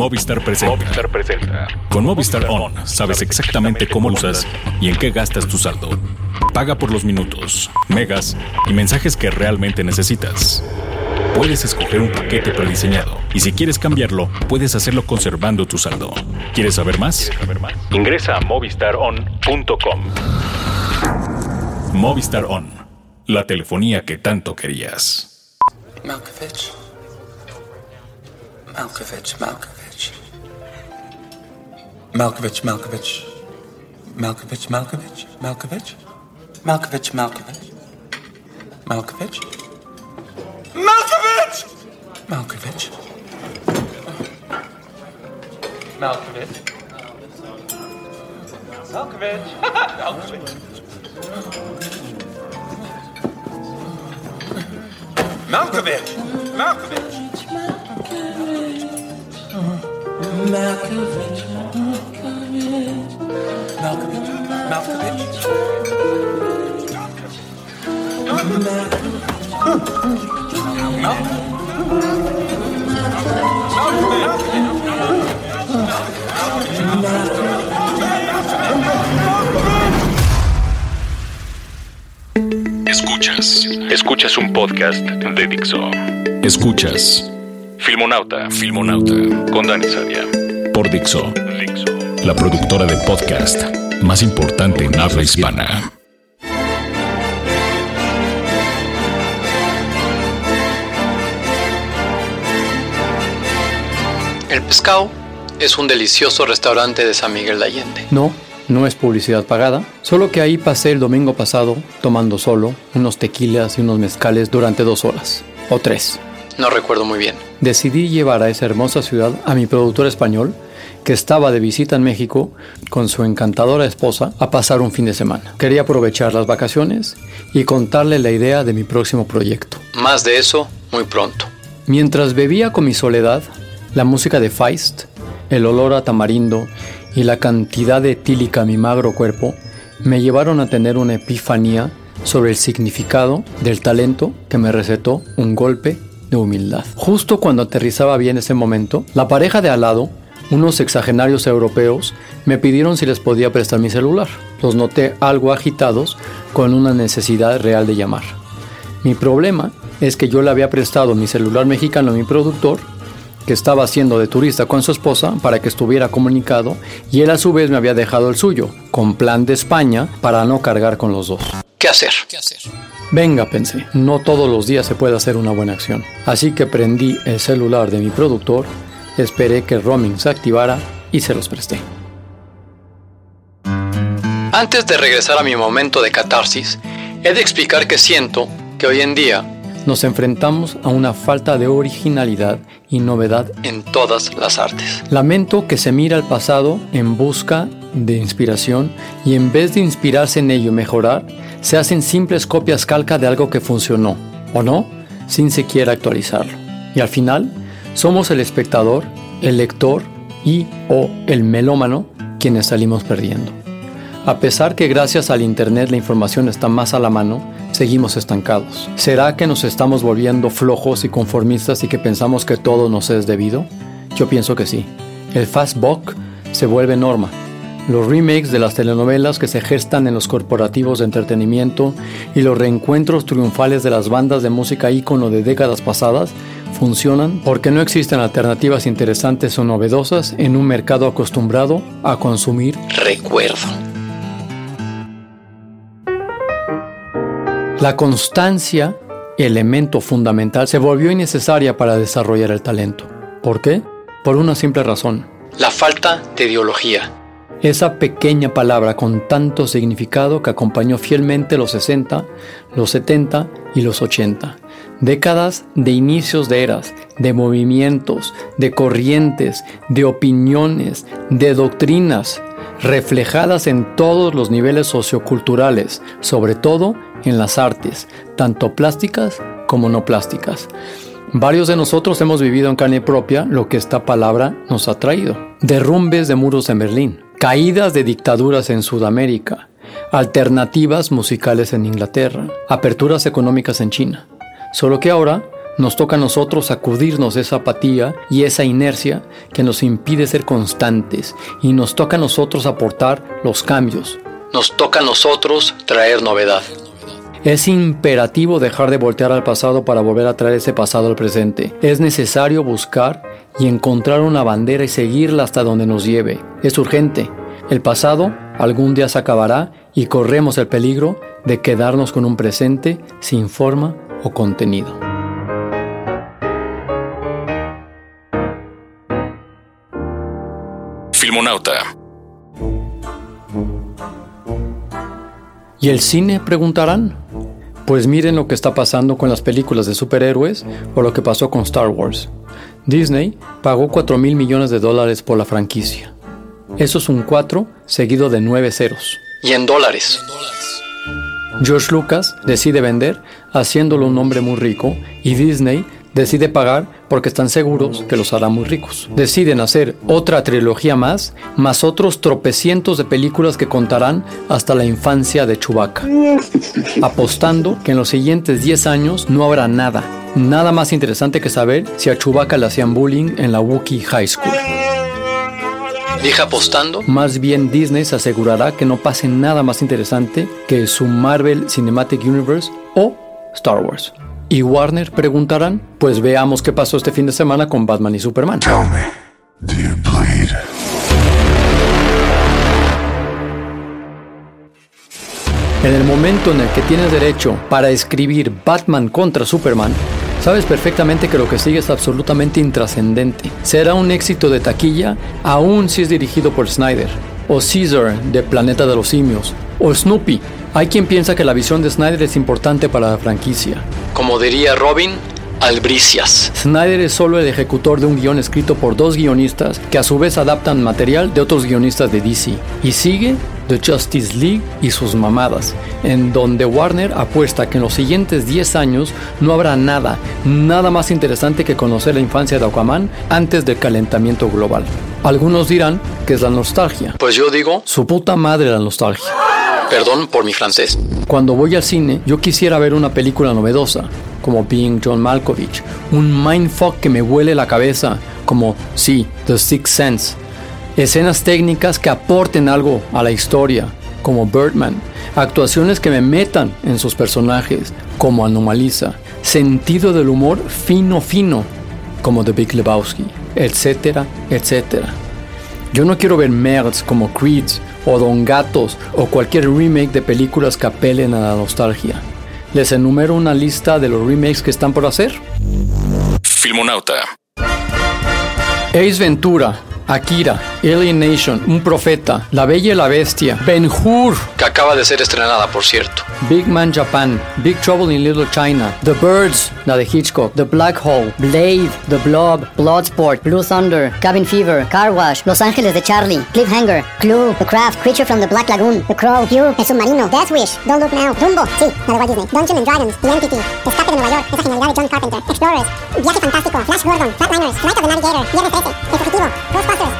Movistar presenta. Movistar presenta. Con Movistar On sabes exactamente cómo lo usas y en qué gastas tu saldo. Paga por los minutos, megas y mensajes que realmente necesitas. Puedes escoger un paquete prediseñado y si quieres cambiarlo, puedes hacerlo conservando tu saldo. ¿Quieres saber más? Ingresa a movistaron.com. Movistar On, la telefonía que tanto querías. Malkovich. Malkovich, Malkovich. Malkovich, Malkovich. Malkovich, Malkovich, Malkovich. Malkovich, Malkovich. Malkovich. Malkovich! Malkovich. Malkovich. Malkovich. Malkovich. Malkovich. Malkovich. Malkovich. Escuchas. Escuchas un podcast de Dixo. Escuchas. Filmonauta. Filmonauta. Con Dani Sadia. Por Dixo. Dixo. La productora de podcast más importante en habla hispana. El Pescado es un delicioso restaurante de San Miguel de Allende. No, no es publicidad pagada, solo que ahí pasé el domingo pasado tomando solo unos tequilas y unos mezcales durante dos horas, o tres. No recuerdo muy bien. Decidí llevar a esa hermosa ciudad a mi productor español, que estaba de visita en México con su encantadora esposa a pasar un fin de semana. Quería aprovechar las vacaciones y contarle la idea de mi próximo proyecto. Más de eso muy pronto. Mientras bebía con mi soledad, la música de Feist, el olor a tamarindo y la cantidad de etílica a mi magro cuerpo me llevaron a tener una epifanía sobre el significado del talento que me recetó un golpe de humildad. Justo cuando aterrizaba bien ese momento, la pareja de al lado, unos sexagenarios europeos, me pidieron si les podía prestar mi celular. Los noté algo agitados con una necesidad real de llamar. Mi problema es que yo le había prestado mi celular mexicano a mi productor que estaba haciendo de turista con su esposa para que estuviera comunicado y él a su vez me había dejado el suyo, con plan de España para no cargar con los dos. ¿Qué hacer? Venga, pensé, no todos los días se puede hacer una buena acción. Así que prendí el celular de mi productor, esperé que roaming se activara y se los presté. Antes de regresar a mi momento de catarsis, he de explicar que siento que hoy en día Nos enfrentamos a una falta de originalidad y novedad en todas las artes. Lamento que se mira al pasado en busca de inspiración y en vez de inspirarse en ello y mejorar, se hacen simples copias calca de algo que funcionó, o no, sin siquiera actualizarlo. Y al final, somos el espectador, el lector y o el melómano quienes salimos perdiendo. A pesar que gracias al Internet la información está más a la mano, seguimos estancados. ¿Será que nos estamos volviendo flojos y conformistas y que pensamos que todo nos es debido? Yo pienso que sí. El fastbook se vuelve norma. Los remakes de las telenovelas que se gestan en los corporativos de entretenimiento y los reencuentros triunfales de las bandas de música ícono de décadas pasadas funcionan porque no existen alternativas interesantes o novedosas en un mercado acostumbrado a consumir Recuerdo. La constancia, elemento fundamental, se volvió innecesaria para desarrollar el talento. ¿Por qué? Por una simple razón. La falta de ideología. esa pequeña palabra con tanto significado que acompañó fielmente los 60, los 70 y los 80. Décadas de inicios de eras, de movimientos, de corrientes, de opiniones, de doctrinas, reflejadas en todos los niveles socioculturales, sobre todo en las artes, tanto plásticas como no plásticas. Varios de nosotros hemos vivido en carne propia lo que esta palabra nos ha traído. Derrumbes de muros en Berlín, caídas de dictaduras en Sudamérica, alternativas musicales en Inglaterra, aperturas económicas en China. Solo que ahora nos toca a nosotros sacudirnos esa apatía y esa inercia que nos impide ser constantes y nos toca a nosotros aportar los cambios. Nos toca a nosotros traer novedad. Es imperativo dejar de voltear al pasado para volver a traer ese pasado al presente. Es necesario buscar y encontrar una bandera y seguirla hasta donde nos lleve. Es urgente. El pasado algún día se acabará y corremos el peligro de quedarnos con un presente sin forma o contenido. Filmonauta. ¿Y el cine? preguntarán. Pues miren lo que está pasando con las películas de superhéroes o lo que pasó con Star Wars. Disney pagó 4 mil millones de dólares por la franquicia. Eso es un 4 seguido de 9 ceros. Y en dólares. George Lucas decide vender haciéndolo un hombre muy rico y Disney decide pagar porque están seguros que los hará muy ricos. Deciden hacer otra trilogía más, más otros tropecientos de películas que contarán hasta la infancia de Chewbacca, apostando que en los siguientes 10 años no habrá nada, nada más interesante que saber si a Chewbacca le hacían bullying en la Wookiee High School. Dije apostando. Más bien Disney se asegurará que no pase nada más interesante que su Marvel Cinematic Universe o Star Wars. ¿Y Warner preguntarán? Pues veamos qué pasó este fin de semana con Batman y Superman. En el momento en el que tienes derecho para escribir Batman contra Superman, sabes perfectamente que lo que sigue es absolutamente intrascendente. Será un éxito de taquilla aún si es dirigido por Snyder, o Caesar de Planeta de los Simios, o Snoopy. Hay quien piensa que la visión de Snyder es importante para la franquicia. Como diría Robin, albricias. Snyder es solo el ejecutor de un guion escrito por dos guionistas que a su vez adaptan material de otros guionistas de DC. Y sigue The Justice League y sus mamadas, en donde Warner apuesta que en los siguientes 10 años no habrá nada, nada más interesante que conocer la infancia de Aquaman antes del calentamiento global. Algunos dirán que es la nostalgia. Pues yo digo, Su puta madre la nostalgia. Perdón por mi francés. Cuando voy al cine, yo quisiera ver una película novedosa, como Being John Malkovich, un mindfuck que me huele la cabeza, como, sí, The Sixth Sense, escenas técnicas que aporten algo a la historia, como Birdman, actuaciones que me metan en sus personajes, como Anomaliza, sentido del humor fino fino, como The Big Lebowski, etcétera, etcétera. Yo no quiero ver merds como Creeds o Don Gatos o cualquier remake de películas que apelen a la nostalgia. Les enumero una lista de los remakes que están por hacer. Filmonauta. Ace Ventura, Akira, Alien Nation, Un Profeta, La Bella y la Bestia, Ben Hur, Que acaba de ser estrenada, por cierto. Big Man Japan, Big Trouble in Little China, The Birds, la de Hitchcock, The Black Hole, Blade, The Blob, Bloodsport, Blue Thunder, Cabin Fever, Car Wash, Los Ángeles de Charlie, Cliffhanger, Clue, The Craft, Creature from the Black Lagoon, The Crow, You, El Submarino, Death Wish, Don't Look Now, Dumbo, sí, la de Walt Disney, Dungeons and Dragons, The Entity, Escape de Nueva York, esa genialidad de John Carpenter, Explorers, Viaje Fantástico, Flash Gordon, Flatliners, Flight of the Navigator, Viernes 13, El Fugitivo, Ghostbusters,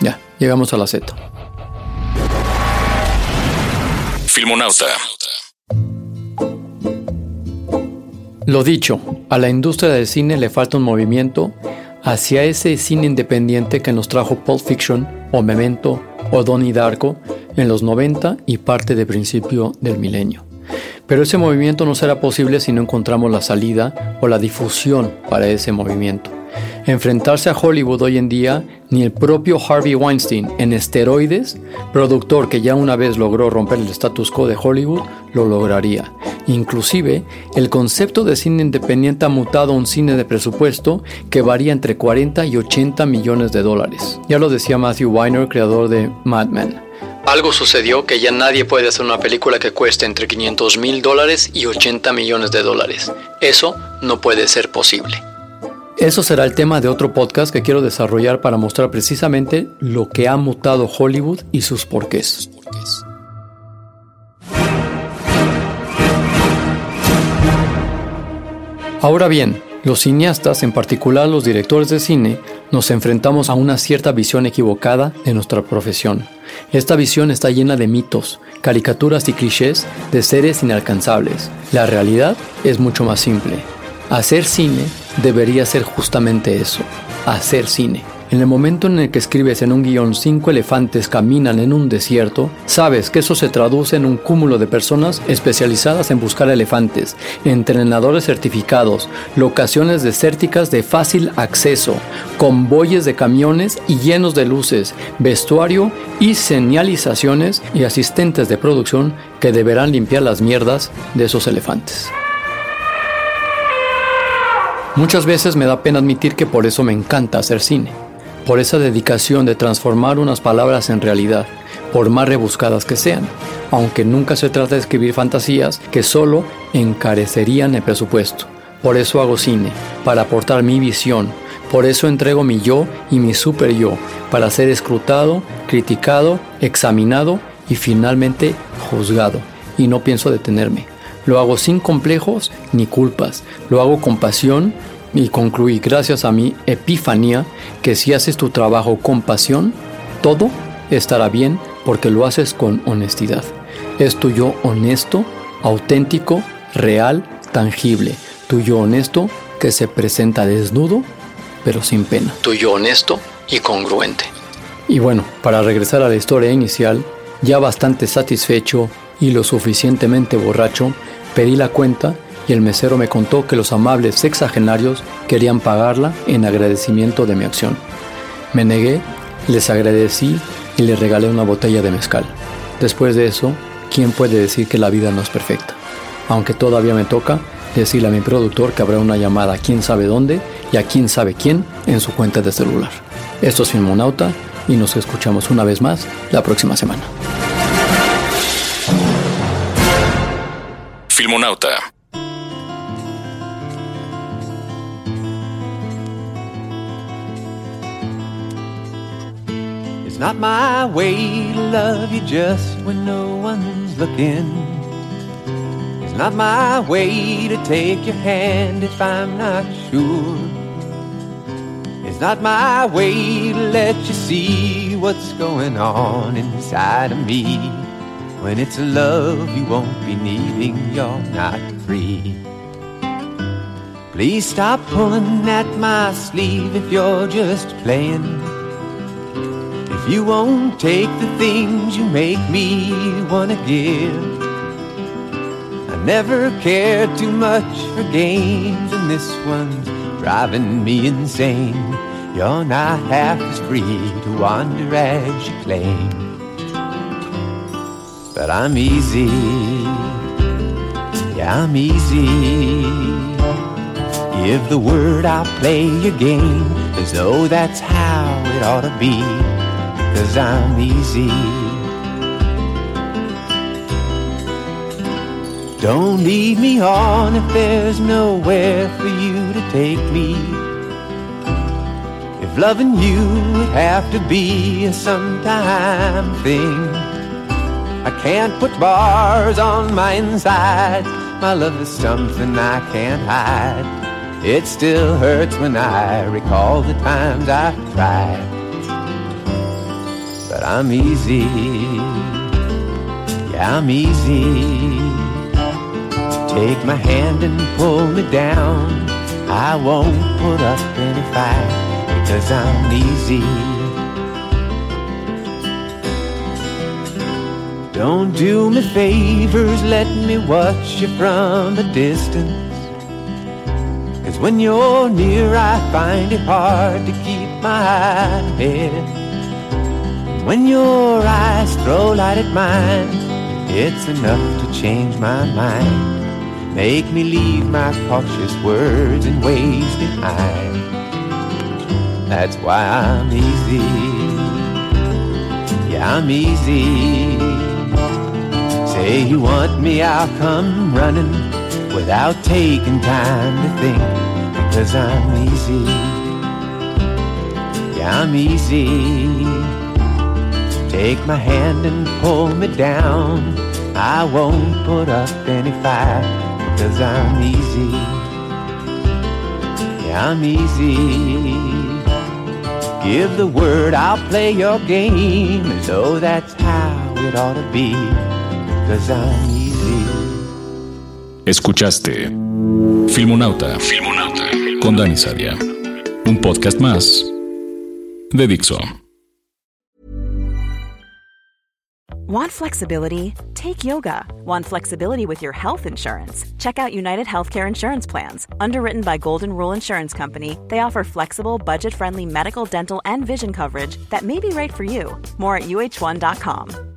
Ya, llegamos a la Z. Filmonauta. Lo dicho, a la industria del cine le falta un movimiento hacia ese cine independiente que nos trajo Pulp Fiction o Memento o Donnie Darko en los 90 y parte de principio del milenio. Pero ese movimiento no será posible si no encontramos la salida o la difusión para ese movimiento. Enfrentarse a Hollywood hoy en día, ni el propio Harvey Weinstein, en esteroides, productor que ya una vez logró romper el status quo de Hollywood, lo lograría. Inclusive, el concepto de cine independiente ha mutado a un cine de presupuesto que varía entre 40 y 80 millones de dólares. Ya lo decía Matthew Weiner, creador de Mad Men. Algo sucedió que ya nadie puede hacer una película que cueste entre 500 mil dólares y 80 millones de dólares. Eso no puede ser posible. Eso será el tema de otro podcast que quiero desarrollar para mostrar precisamente lo que ha mutado Hollywood y sus porqués. Ahora bien, los cineastas, en particular los directores de cine, nos enfrentamos a una cierta visión equivocada de nuestra profesión. Esta visión está llena de mitos, caricaturas y clichés de seres inalcanzables. La realidad es mucho más simple. Hacer cine debería ser justamente eso, hacer cine. En el momento en el que escribes en un guion cinco elefantes caminan en un desierto, sabes que eso se traduce en un cúmulo de personas especializadas en buscar elefantes, entrenadores certificados, locaciones desérticas de fácil acceso, convoyes de camiones y llenos de luces, vestuario y señalizaciones y asistentes de producción que deberán limpiar las mierdas de esos elefantes. Muchas veces me da pena admitir que por eso me encanta hacer cine, por esa dedicación de transformar unas palabras en realidad, por más rebuscadas que sean, aunque nunca se trata de escribir fantasías que solo encarecerían el presupuesto. Por eso hago cine, para aportar mi visión, por eso entrego mi yo y mi super yo, para ser escrutado, criticado, examinado y finalmente juzgado. Y no pienso detenerme. Lo hago sin complejos ni culpas. Lo hago con pasión y concluí gracias a mi epifanía que si haces tu trabajo con pasión, todo estará bien porque lo haces con honestidad. Es tu yo honesto, auténtico, real, tangible. Tu yo honesto que se presenta desnudo, pero sin pena. Tu yo honesto y congruente. Y bueno, para regresar a la historia inicial, ya bastante satisfecho y lo suficientemente borracho, Pedí la cuenta y el mesero me contó que los amables sexagenarios querían pagarla en agradecimiento de mi acción. Me negué, les agradecí y les regalé una botella de mezcal. Después de eso, ¿quién puede decir que la vida no es perfecta? Aunque todavía me toca decirle a mi productor que habrá una llamada a quién sabe dónde y a quién sabe quién en su cuenta de celular. Esto es Filmonauta y nos escuchamos una vez más la próxima semana. Filmonauta. It's not my way to love you just when no one's looking. It's not my way to take your hand if I'm not sure. It's not my way to let you see what's going on inside of me. When it's a love you won't be needing, you're not free. Please stop pulling at my sleeve if you're just playing. You won't take the things you make me wanna give. I never cared too much for games, and this one's driving me insane. You're not half as free to wander as you claim but I'm easy. Yeah, I'm easy. Give the word, I'll play your game as though that's how it ought to be. Cause I'm easy. Don't lead me on if there's nowhere for you to take me. If loving you would have to be a sometime thing. I can't put bars on my inside. My love is something I can't hide. It still hurts when I recall the times I've tried. But I'm easy. Yeah, I'm easy. Take my hand and pull me down. I won't put up any fight because I'm easy. Don't do me favors, let me watch you from a distance. Cause when you're near, I find it hard to keep my head. When your eyes throw light at mine, it's enough to change my mind. Make me leave my cautious words and ways behind. That's why I'm easy. Yeah, I'm easy. Say you want me, I'll come running without taking time to think. Because I'm easy. Yeah, I'm easy. Take my hand and pull me down. I won't put up any fight. Because I'm easy. Yeah, I'm easy. Give the word, I'll play your game as though that's how it ought to be. Cause I'm easy. Escuchaste Filmonauta, Filmonauta con Dani Sadia. Un podcast más de Dixo. Want flexibility? Take yoga. Want flexibility with your health insurance? Check out United Healthcare Insurance Plans. Underwritten by Golden Rule Insurance Company, they offer flexible, budget friendly medical, dental, and vision coverage that may be right for you. More at uh1.com.